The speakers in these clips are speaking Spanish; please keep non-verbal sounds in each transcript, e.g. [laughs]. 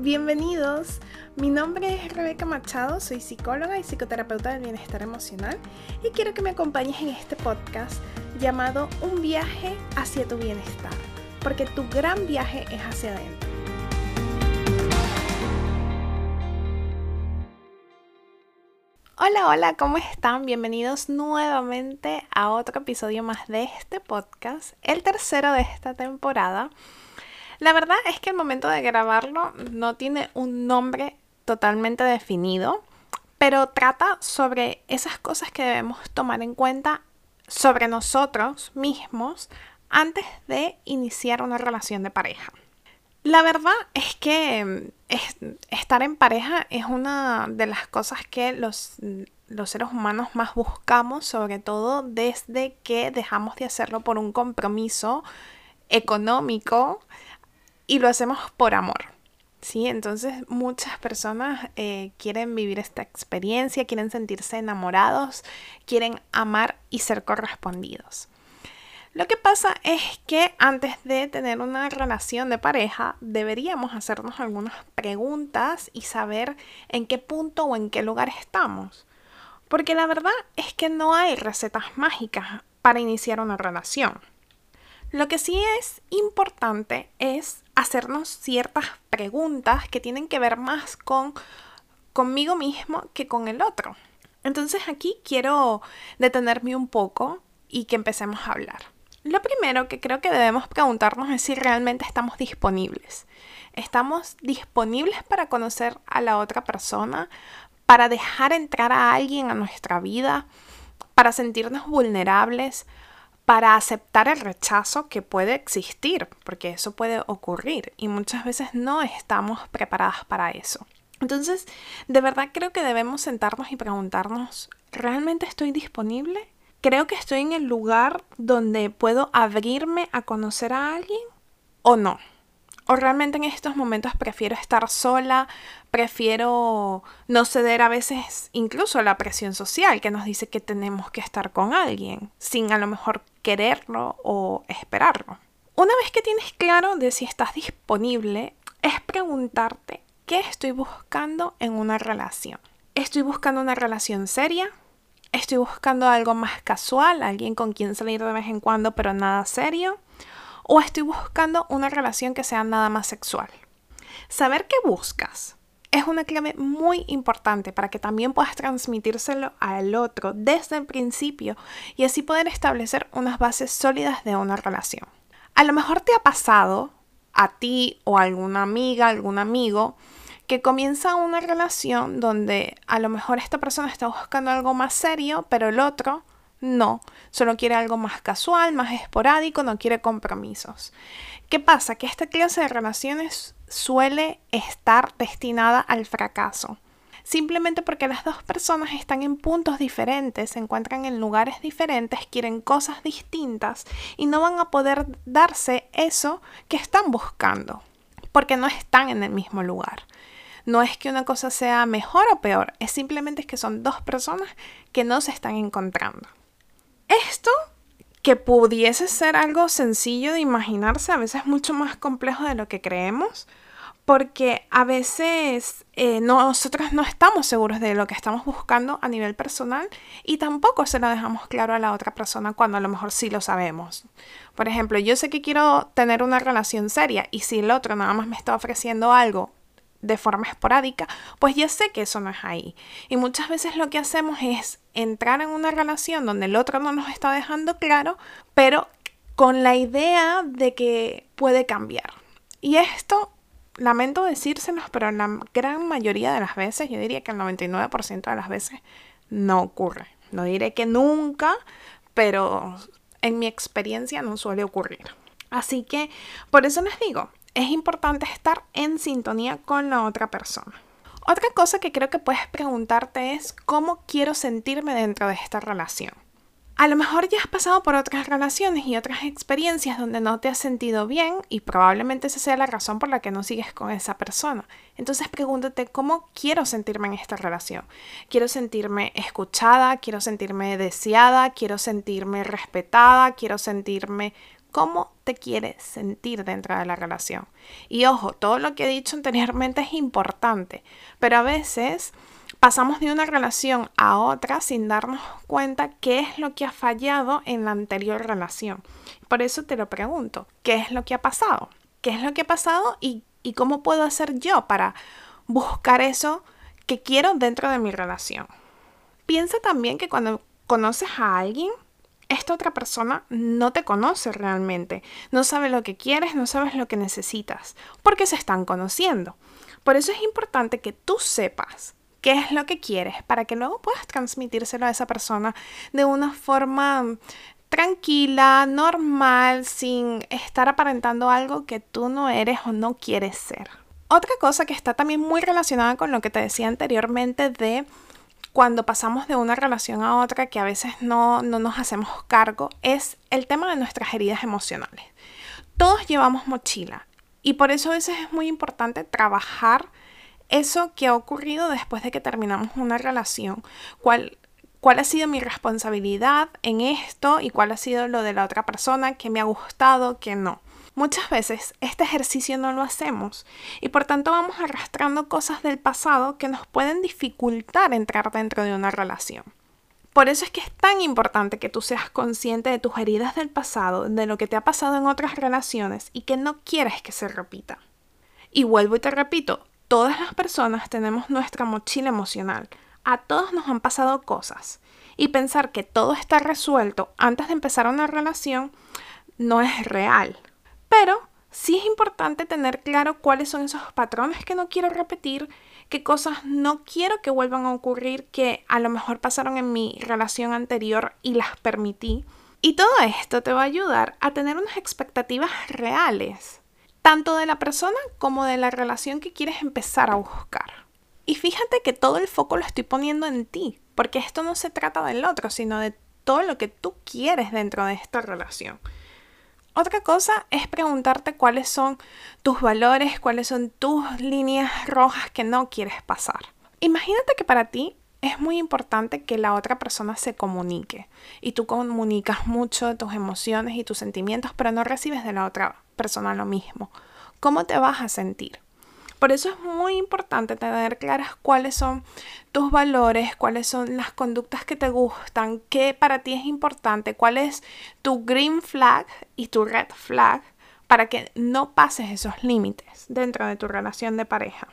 bienvenidos. Mi nombre es Rebeca Machado, soy psicóloga y psicoterapeuta del bienestar emocional y quiero que me acompañes en este podcast llamado Un viaje hacia tu bienestar, porque tu gran viaje es hacia adentro. Hola, hola, ¿cómo están? Bienvenidos nuevamente a otro episodio más de este podcast, el tercero de esta temporada. La verdad es que el momento de grabarlo no tiene un nombre totalmente definido, pero trata sobre esas cosas que debemos tomar en cuenta sobre nosotros mismos antes de iniciar una relación de pareja. La verdad es que estar en pareja es una de las cosas que los, los seres humanos más buscamos, sobre todo desde que dejamos de hacerlo por un compromiso económico y lo hacemos por amor. ¿sí? Entonces muchas personas eh, quieren vivir esta experiencia, quieren sentirse enamorados, quieren amar y ser correspondidos. Lo que pasa es que antes de tener una relación de pareja deberíamos hacernos algunas preguntas y saber en qué punto o en qué lugar estamos. Porque la verdad es que no hay recetas mágicas para iniciar una relación. Lo que sí es importante es hacernos ciertas preguntas que tienen que ver más con conmigo mismo que con el otro. Entonces aquí quiero detenerme un poco y que empecemos a hablar. Lo primero que creo que debemos preguntarnos es si realmente estamos disponibles. ¿Estamos disponibles para conocer a la otra persona? ¿Para dejar entrar a alguien a nuestra vida? ¿Para sentirnos vulnerables? Para aceptar el rechazo que puede existir, porque eso puede ocurrir y muchas veces no estamos preparadas para eso. Entonces, de verdad creo que debemos sentarnos y preguntarnos, ¿realmente estoy disponible? ¿Creo que estoy en el lugar donde puedo abrirme a conocer a alguien o no? O realmente en estos momentos prefiero estar sola, prefiero no ceder a veces incluso a la presión social que nos dice que tenemos que estar con alguien, sin a lo mejor quererlo o esperarlo. Una vez que tienes claro de si estás disponible, es preguntarte qué estoy buscando en una relación. ¿Estoy buscando una relación seria? ¿Estoy buscando algo más casual, alguien con quien salir de vez en cuando pero nada serio? O estoy buscando una relación que sea nada más sexual. Saber qué buscas es una clave muy importante para que también puedas transmitírselo al otro desde el principio y así poder establecer unas bases sólidas de una relación. A lo mejor te ha pasado a ti o a alguna amiga, algún amigo, que comienza una relación donde a lo mejor esta persona está buscando algo más serio, pero el otro no, solo quiere algo más casual, más esporádico, no quiere compromisos. ¿Qué pasa? Que esta clase de relaciones suele estar destinada al fracaso. Simplemente porque las dos personas están en puntos diferentes, se encuentran en lugares diferentes, quieren cosas distintas y no van a poder darse eso que están buscando, porque no están en el mismo lugar. No es que una cosa sea mejor o peor, es simplemente que son dos personas que no se están encontrando. Esto que pudiese ser algo sencillo de imaginarse, a veces es mucho más complejo de lo que creemos, porque a veces eh, nosotros no estamos seguros de lo que estamos buscando a nivel personal y tampoco se lo dejamos claro a la otra persona cuando a lo mejor sí lo sabemos. Por ejemplo, yo sé que quiero tener una relación seria y si el otro nada más me está ofreciendo algo de forma esporádica, pues ya sé que eso no es ahí. Y muchas veces lo que hacemos es entrar en una relación donde el otro no nos está dejando claro, pero con la idea de que puede cambiar. Y esto, lamento decírselos, pero la gran mayoría de las veces, yo diría que el 99% de las veces, no ocurre. No diré que nunca, pero en mi experiencia no suele ocurrir. Así que por eso les digo, es importante estar en sintonía con la otra persona. Otra cosa que creo que puedes preguntarte es cómo quiero sentirme dentro de esta relación. A lo mejor ya has pasado por otras relaciones y otras experiencias donde no te has sentido bien y probablemente esa sea la razón por la que no sigues con esa persona. Entonces pregúntate cómo quiero sentirme en esta relación. Quiero sentirme escuchada, quiero sentirme deseada, quiero sentirme respetada, quiero sentirme cómo te quieres sentir dentro de la relación. Y ojo, todo lo que he dicho anteriormente es importante, pero a veces pasamos de una relación a otra sin darnos cuenta qué es lo que ha fallado en la anterior relación. Por eso te lo pregunto, ¿qué es lo que ha pasado? ¿Qué es lo que ha pasado y, cómo puedo hacer yo para buscar eso que quiero dentro de mi relación? Piensa también que cuando conoces a alguien, esta otra persona no te conoce realmente, no sabe lo que quieres, no sabes lo que necesitas, porque se están conociendo. Por eso es importante que tú sepas qué es lo que quieres para que luego puedas transmitírselo a esa persona de una forma tranquila, normal, sin estar aparentando algo que tú no eres o no quieres ser. Otra cosa que está también muy relacionada con lo que te decía anteriormente de cuando pasamos de una relación a otra que a veces no, no nos hacemos cargo es el tema de nuestras heridas emocionales. Todos llevamos mochila y por eso a veces es muy importante trabajar eso que ha ocurrido después de que terminamos una relación, cuál, cuál ha sido mi responsabilidad en esto y cuál ha sido lo de la otra persona, que me ha gustado, que no. Muchas veces este ejercicio no lo hacemos y por tanto vamos arrastrando cosas del pasado que nos pueden dificultar entrar dentro de una relación. Por eso es que es tan importante que tú seas consciente de tus heridas del pasado, de lo que te ha pasado en otras relaciones y que no quieres que se repita. Y vuelvo y te repito, todas las personas tenemos nuestra mochila emocional. A todos nos han pasado cosas. Y pensar que todo está resuelto antes de empezar una relación no es real. Pero sí es importante tener claro cuáles son esos patrones que no quiero repetir, qué cosas no quiero que vuelvan a ocurrir que a lo mejor pasaron en mi relación anterior y las permití. Y todo esto te va a ayudar a tener unas expectativas reales, tanto de la persona como de la relación que quieres empezar a buscar. Y fíjate que todo el foco lo estoy poniendo en ti, porque esto no se trata del otro, sino de todo lo que tú quieres dentro de esta relación. Otra cosa es preguntarte cuáles son tus valores, cuáles son tus líneas rojas que no quieres pasar. Imagínate que para ti es muy importante que la otra persona se comunique y tú comunicas mucho tus emociones y tus sentimientos, pero no recibes de la otra persona lo mismo. ¿Cómo te vas a sentir? Por eso es muy importante tener claras cuáles son tus valores, cuáles son las conductas que te gustan, qué para ti es importante, cuál es tu green flag y tu red flag para que no pases esos límites dentro de tu relación de pareja.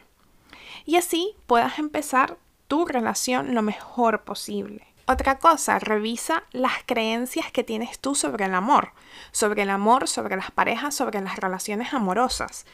Y así puedas empezar tu relación lo mejor posible. Otra cosa, revisa las creencias que tienes tú sobre el amor, sobre el amor, sobre las parejas, sobre las relaciones amorosas.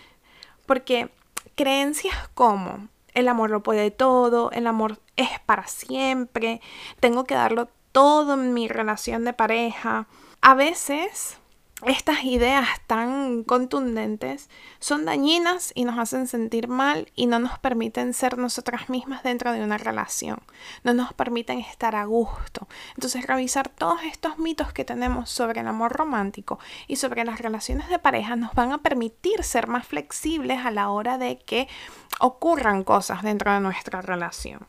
Porque creencias como el amor lo puede todo, el amor es para siempre, tengo que darlo todo en mi relación de pareja. A veces estas ideas tan contundentes son dañinas y nos hacen sentir mal y no nos permiten ser nosotras mismas dentro de una relación, no nos permiten estar a gusto. Entonces revisar todos estos mitos que tenemos sobre el amor romántico y sobre las relaciones de pareja nos van a permitir ser más flexibles a la hora de que ocurran cosas dentro de nuestra relación.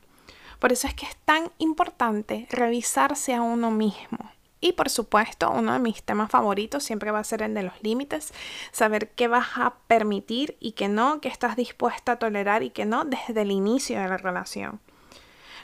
Por eso es que es tan importante revisarse a uno mismo y por supuesto, uno de mis temas favoritos siempre va a ser el de los límites, saber qué vas a permitir y qué no, qué estás dispuesta a tolerar y qué no desde el inicio de la relación.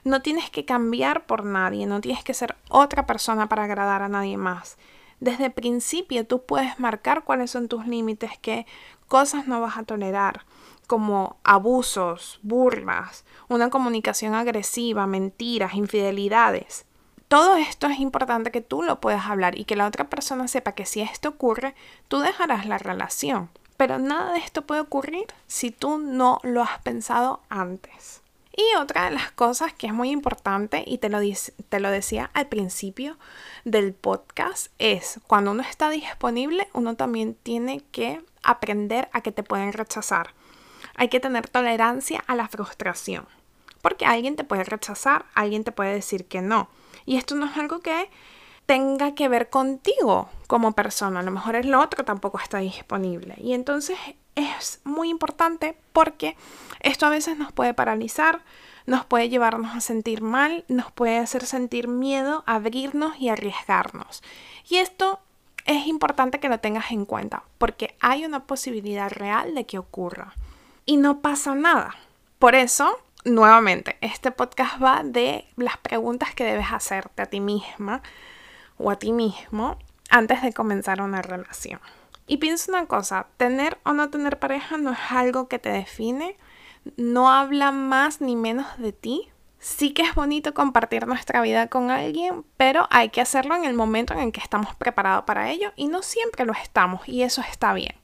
No tienes que cambiar por nadie, no tienes que ser otra persona para agradar a nadie más. Desde el principio tú puedes marcar cuáles son tus límites, qué cosas no vas a tolerar, como abusos, burlas, una comunicación agresiva, mentiras, infidelidades. Todo esto es importante que tú lo puedas hablar y que la otra persona sepa que si esto ocurre, tú dejarás la relación. Pero nada de esto puede ocurrir si tú no lo has pensado antes. Y otra de las cosas que es muy importante, y te lo, te lo decía al principio del podcast, es cuando uno está disponible, uno también tiene que aprender a que te pueden rechazar. Hay que tener tolerancia a la frustración. Porque alguien te puede rechazar, alguien te puede decir que no. Y esto no es algo que tenga que ver contigo como persona. A lo mejor el otro tampoco está disponible. Y entonces es muy importante porque esto a veces nos puede paralizar, nos puede llevarnos a sentir mal, nos puede hacer sentir miedo, abrirnos y arriesgarnos. Y esto es importante que lo tengas en cuenta porque hay una posibilidad real de que ocurra y no pasa nada. Por eso, nuevamente, este podcast va de las preguntas que debes hacerte a ti misma o a ti mismo antes de comenzar una relación. Y piensa una cosa, tener o no tener pareja no es algo que te define, no habla más ni menos de ti. Sí que es bonito compartir nuestra vida con alguien, pero hay que hacerlo en el momento en el que estamos preparados para ello y no siempre lo estamos y eso está bien.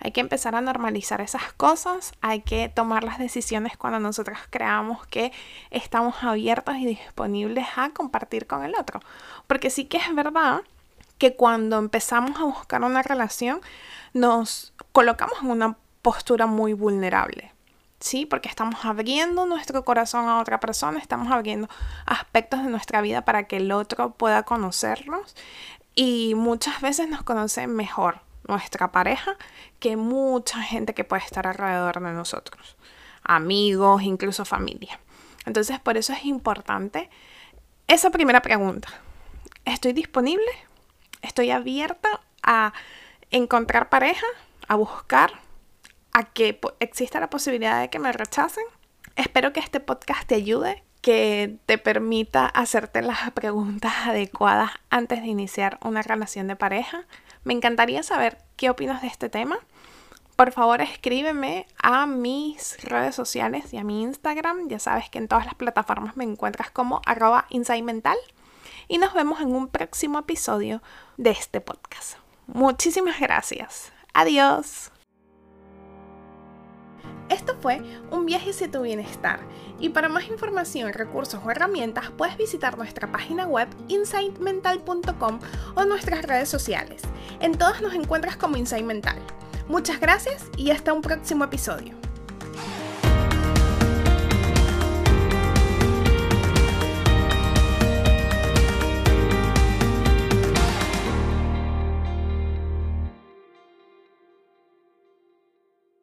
Hay que empezar a normalizar esas cosas, hay que tomar las decisiones cuando nosotros creamos que estamos abiertos y disponibles a compartir con el otro. Porque sí que es verdad que cuando empezamos a buscar una relación nos colocamos en una postura muy vulnerable. ¿Sí? Porque estamos abriendo nuestro corazón a otra persona, estamos abriendo aspectos de nuestra vida para que el otro pueda conocernos y muchas veces nos conoce mejor nuestra pareja que mucha gente que puede estar alrededor de nosotros, amigos, incluso familia. Entonces, por eso es importante esa primera pregunta. ¿Estoy disponible? Estoy abierta a encontrar pareja, a buscar, a que exista la posibilidad de que me rechacen. Espero que este podcast te ayude, que te permita hacerte las preguntas [laughs] adecuadas antes de iniciar una relación de pareja. Me encantaría saber qué opinas de este tema. Por favor, escríbeme a mis redes sociales y a mi Instagram. Ya sabes que en todas las plataformas me encuentras como arroba Mental y nos vemos en un próximo episodio de este podcast. Muchísimas gracias. Adiós. Esto fue un viaje hacia tu bienestar y para más información, recursos o herramientas puedes visitar nuestra página web insightmental.com o nuestras redes sociales. En todas nos encuentras como Insight Mental. Muchas gracias y hasta un próximo episodio.